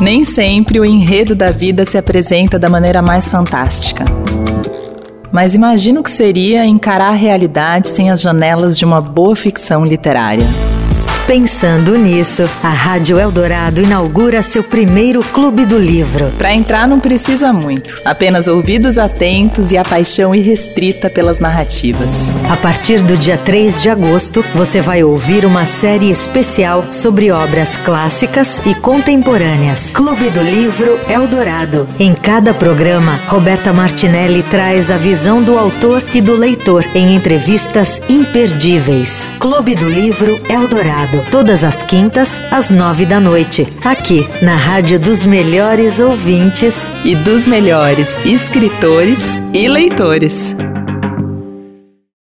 Nem sempre o enredo da vida se apresenta da maneira mais fantástica. Mas imagino que seria encarar a realidade sem as janelas de uma boa ficção literária. Pensando nisso, a Rádio Eldorado inaugura seu primeiro Clube do Livro. Para entrar não precisa muito, apenas ouvidos atentos e a paixão irrestrita pelas narrativas. A partir do dia 3 de agosto, você vai ouvir uma série especial sobre obras clássicas e contemporâneas. Clube do Livro Eldorado. Em cada programa, Roberta Martinelli traz a visão do autor e do leitor em entrevistas imperdíveis. Clube do Livro Eldorado todas as quintas, às nove da noite, aqui na Rádio dos Melhores Ouvintes e dos melhores escritores e leitores.